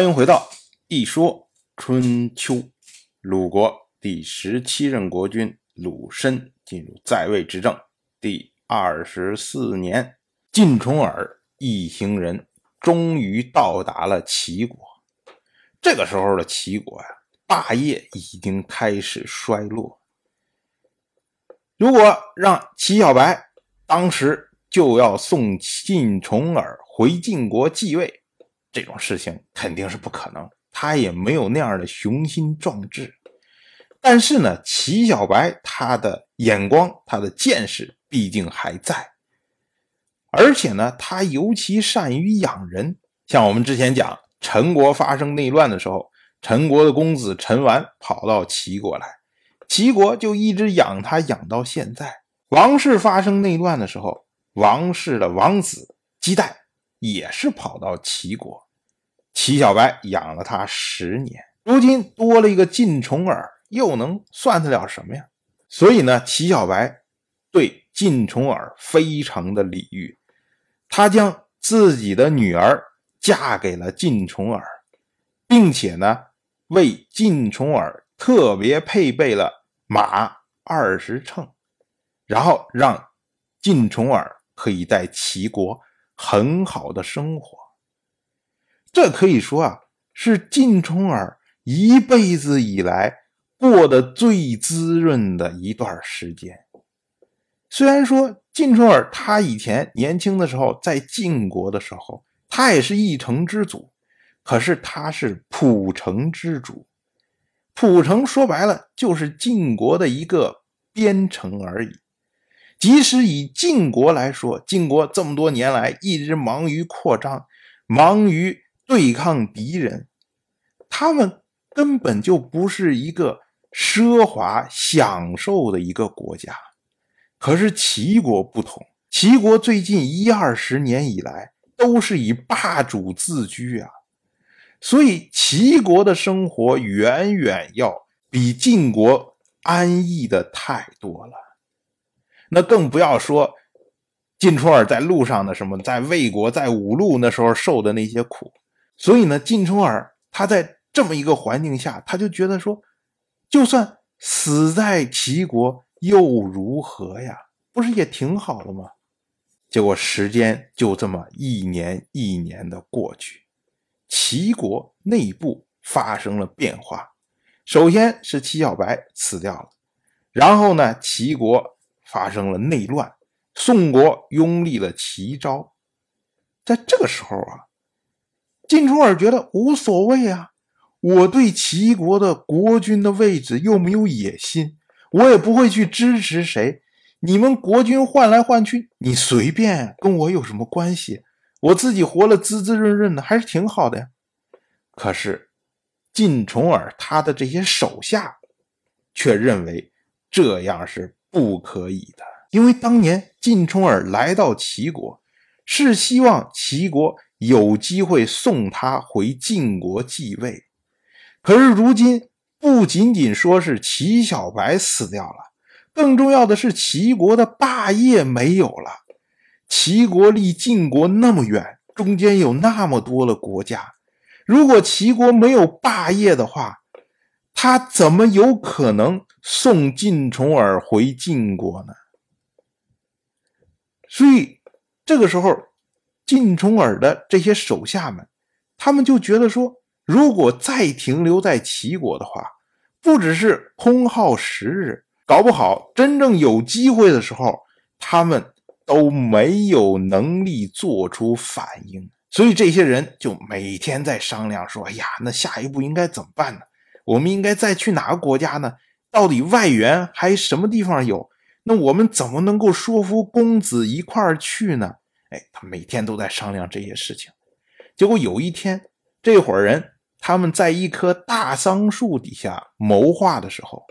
欢迎回到《一说春秋》。鲁国第十七任国君鲁申进入在位执政第二十四年，晋重耳一行人终于到达了齐国。这个时候的齐国呀，霸业已经开始衰落。如果让齐小白当时就要送晋重耳回晋国继位。这种事情肯定是不可能，他也没有那样的雄心壮志。但是呢，齐小白他的眼光、他的见识毕竟还在，而且呢，他尤其善于养人。像我们之前讲，陈国发生内乱的时候，陈国的公子陈完跑到齐国来，齐国就一直养他，养到现在。王室发生内乱的时候，王室的王子姬旦。也是跑到齐国，齐小白养了他十年，如今多了一个晋重耳，又能算得了什么呀？所以呢，齐小白对晋重耳非常的礼遇，他将自己的女儿嫁给了晋重耳，并且呢，为晋重耳特别配备了马二十乘，然后让晋重耳可以在齐国。很好的生活，这可以说啊，是晋重耳一辈子以来过得最滋润的一段时间。虽然说晋重耳他以前年轻的时候在晋国的时候，他也是一城之主，可是他是蒲城之主。蒲城说白了就是晋国的一个边城而已。即使以晋国来说，晋国这么多年来一直忙于扩张，忙于对抗敌人，他们根本就不是一个奢华享受的一个国家。可是齐国不同，齐国最近一二十年以来都是以霸主自居啊，所以齐国的生活远远要比晋国安逸的太多了。那更不要说晋重耳在路上的什么，在魏国、在五路那时候受的那些苦。所以呢，晋重耳他在这么一个环境下，他就觉得说，就算死在齐国又如何呀？不是也挺好的吗？结果时间就这么一年一年的过去，齐国内部发生了变化。首先是齐小白死掉了，然后呢，齐国。发生了内乱，宋国拥立了齐昭。在这个时候啊，晋重耳觉得无所谓啊，我对齐国的国君的位置又没有野心，我也不会去支持谁。你们国君换来换去，你随便，跟我有什么关系？我自己活了滋滋润润的，还是挺好的呀。可是晋重耳他的这些手下却认为这样是。不可以的，因为当年晋重耳来到齐国，是希望齐国有机会送他回晋国继位。可是如今，不仅仅说是齐小白死掉了，更重要的是齐国的霸业没有了。齐国离晋国那么远，中间有那么多的国家，如果齐国没有霸业的话，他怎么有可能送晋重耳回晋国呢？所以这个时候，晋重耳的这些手下们，他们就觉得说，如果再停留在齐国的话，不只是空耗时日，搞不好真正有机会的时候，他们都没有能力做出反应。所以这些人就每天在商量说：“哎呀，那下一步应该怎么办呢？”我们应该再去哪个国家呢？到底外援还什么地方有？那我们怎么能够说服公子一块儿去呢？哎，他每天都在商量这些事情。结果有一天，这伙人他们在一棵大桑树底下谋划的时候，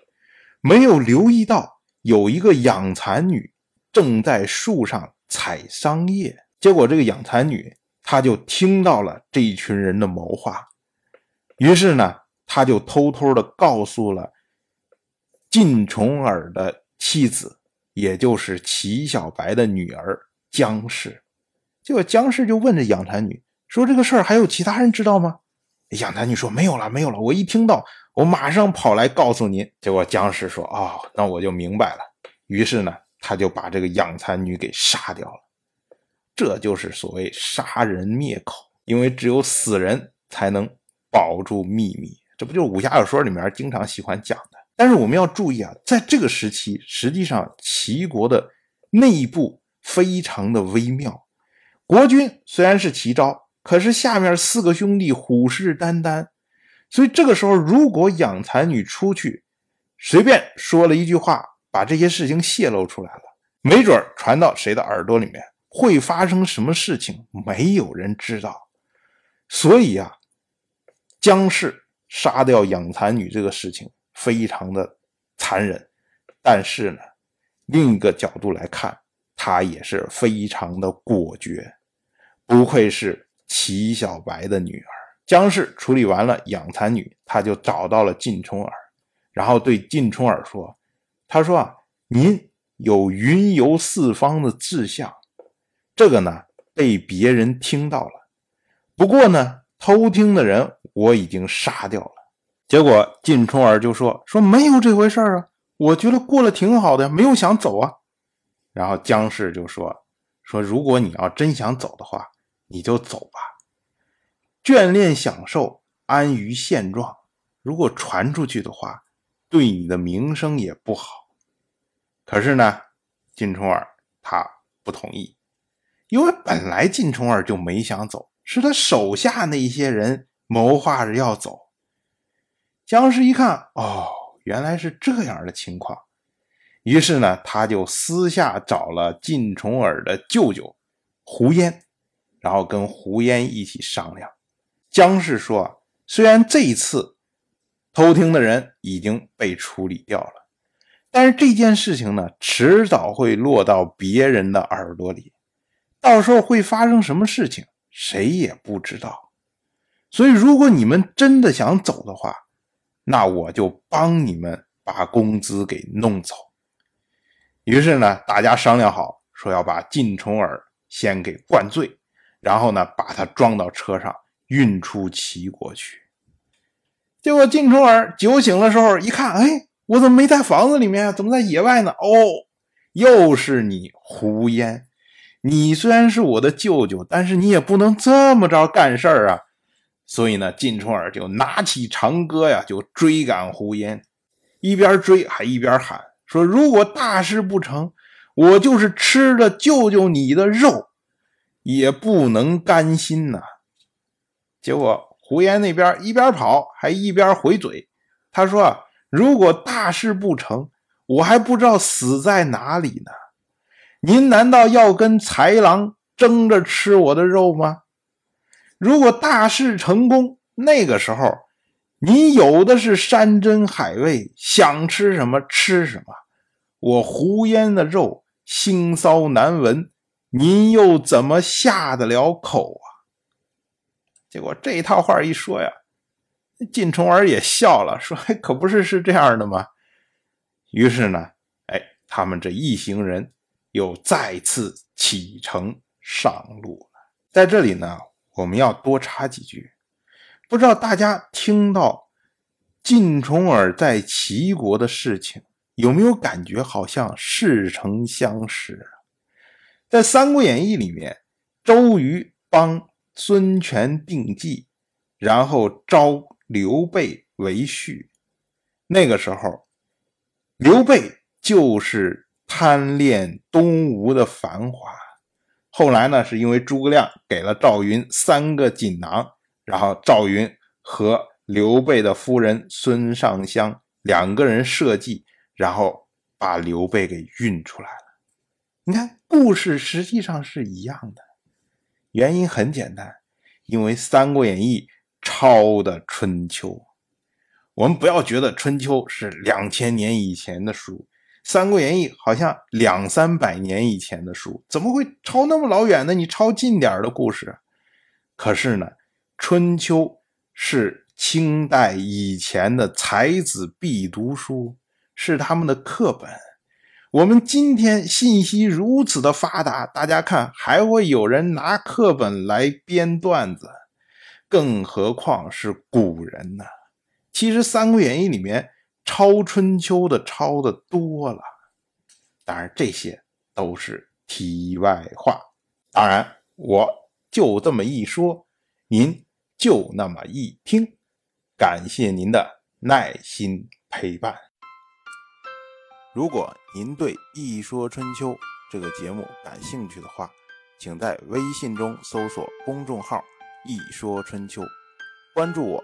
没有留意到有一个养蚕女正在树上采桑叶。结果这个养蚕女她就听到了这一群人的谋划，于是呢。他就偷偷的告诉了晋重耳的妻子，也就是齐小白的女儿姜氏。结果姜氏就问这养蚕女说：“这个事儿还有其他人知道吗？”养蚕女说：“没有了，没有了。我一听到，我马上跑来告诉您。”结果姜氏说：“哦，那我就明白了。”于是呢，他就把这个养蚕女给杀掉了。这就是所谓杀人灭口，因为只有死人才能保住秘密。这不就是武侠小说里面经常喜欢讲的？但是我们要注意啊，在这个时期，实际上齐国的内部非常的微妙。国君虽然是齐昭。可是下面四个兄弟虎视眈眈，所以这个时候，如果养蚕女出去，随便说了一句话，把这些事情泄露出来了，没准传到谁的耳朵里面，会发生什么事情，没有人知道。所以啊，姜氏杀掉养蚕女这个事情非常的残忍，但是呢，另一个角度来看，他也是非常的果决，不愧是。齐小白的女儿姜氏处理完了养蚕女，他就找到了晋重耳，然后对晋重耳说：“他说啊，您有云游四方的志向，这个呢被别人听到了。不过呢，偷听的人我已经杀掉了。”结果晋重耳就说：“说没有这回事啊，我觉得过得挺好的呀，没有想走啊。”然后姜氏就说：“说如果你要真想走的话。”你就走吧，眷恋享受，安于现状。如果传出去的话，对你的名声也不好。可是呢，晋重耳他不同意，因为本来晋重耳就没想走，是他手下那些人谋划着要走。姜氏一看，哦，原来是这样的情况，于是呢，他就私下找了晋重耳的舅舅胡烟。然后跟胡烟一起商量，姜氏说：“虽然这一次偷听的人已经被处理掉了，但是这件事情呢，迟早会落到别人的耳朵里，到时候会发生什么事情，谁也不知道。所以，如果你们真的想走的话，那我就帮你们把工资给弄走。”于是呢，大家商量好，说要把晋重耳先给灌醉。然后呢，把他装到车上，运出齐国去。结果晋重耳酒醒的时候一看，哎，我怎么没在房子里面啊？怎么在野外呢？哦，又是你胡烟！你虽然是我的舅舅，但是你也不能这么着干事儿啊！所以呢，晋重耳就拿起长戈呀，就追赶胡烟，一边追还一边喊说：“如果大事不成，我就是吃了舅舅你的肉。”也不能甘心呐！结果胡言那边一边跑还一边回嘴，他说：“如果大事不成，我还不知道死在哪里呢。您难道要跟豺狼争着吃我的肉吗？如果大事成功，那个时候您有的是山珍海味，想吃什么吃什么。我胡烟的肉腥臊难闻。”您又怎么下得了口啊？结果这套话一说呀，晋重耳也笑了，说：“可不是是这样的吗？”于是呢，哎，他们这一行人又再次启程上路了。在这里呢，我们要多插几句，不知道大家听到晋重耳在齐国的事情，有没有感觉好像似曾相识？在《三国演义》里面，周瑜帮孙权定计，然后招刘备为婿。那个时候，刘备就是贪恋东吴的繁华。后来呢，是因为诸葛亮给了赵云三个锦囊，然后赵云和刘备的夫人孙尚香两个人设计，然后把刘备给运出来了。你看，故事实际上是一样的，原因很简单，因为《三国演义》抄的《春秋》。我们不要觉得《春秋》是两千年以前的书，《三国演义》好像两三百年以前的书，怎么会抄那么老远呢？你抄近点的故事。可是呢，《春秋》是清代以前的才子必读书，是他们的课本。我们今天信息如此的发达，大家看还会有人拿课本来编段子，更何况是古人呢？其实《三国演义》里面抄春秋的抄的多了，当然这些都是题外话。当然，我就这么一说，您就那么一听。感谢您的耐心陪伴。如果您对《一说春秋》这个节目感兴趣的话，请在微信中搜索公众号“一说春秋”，关注我。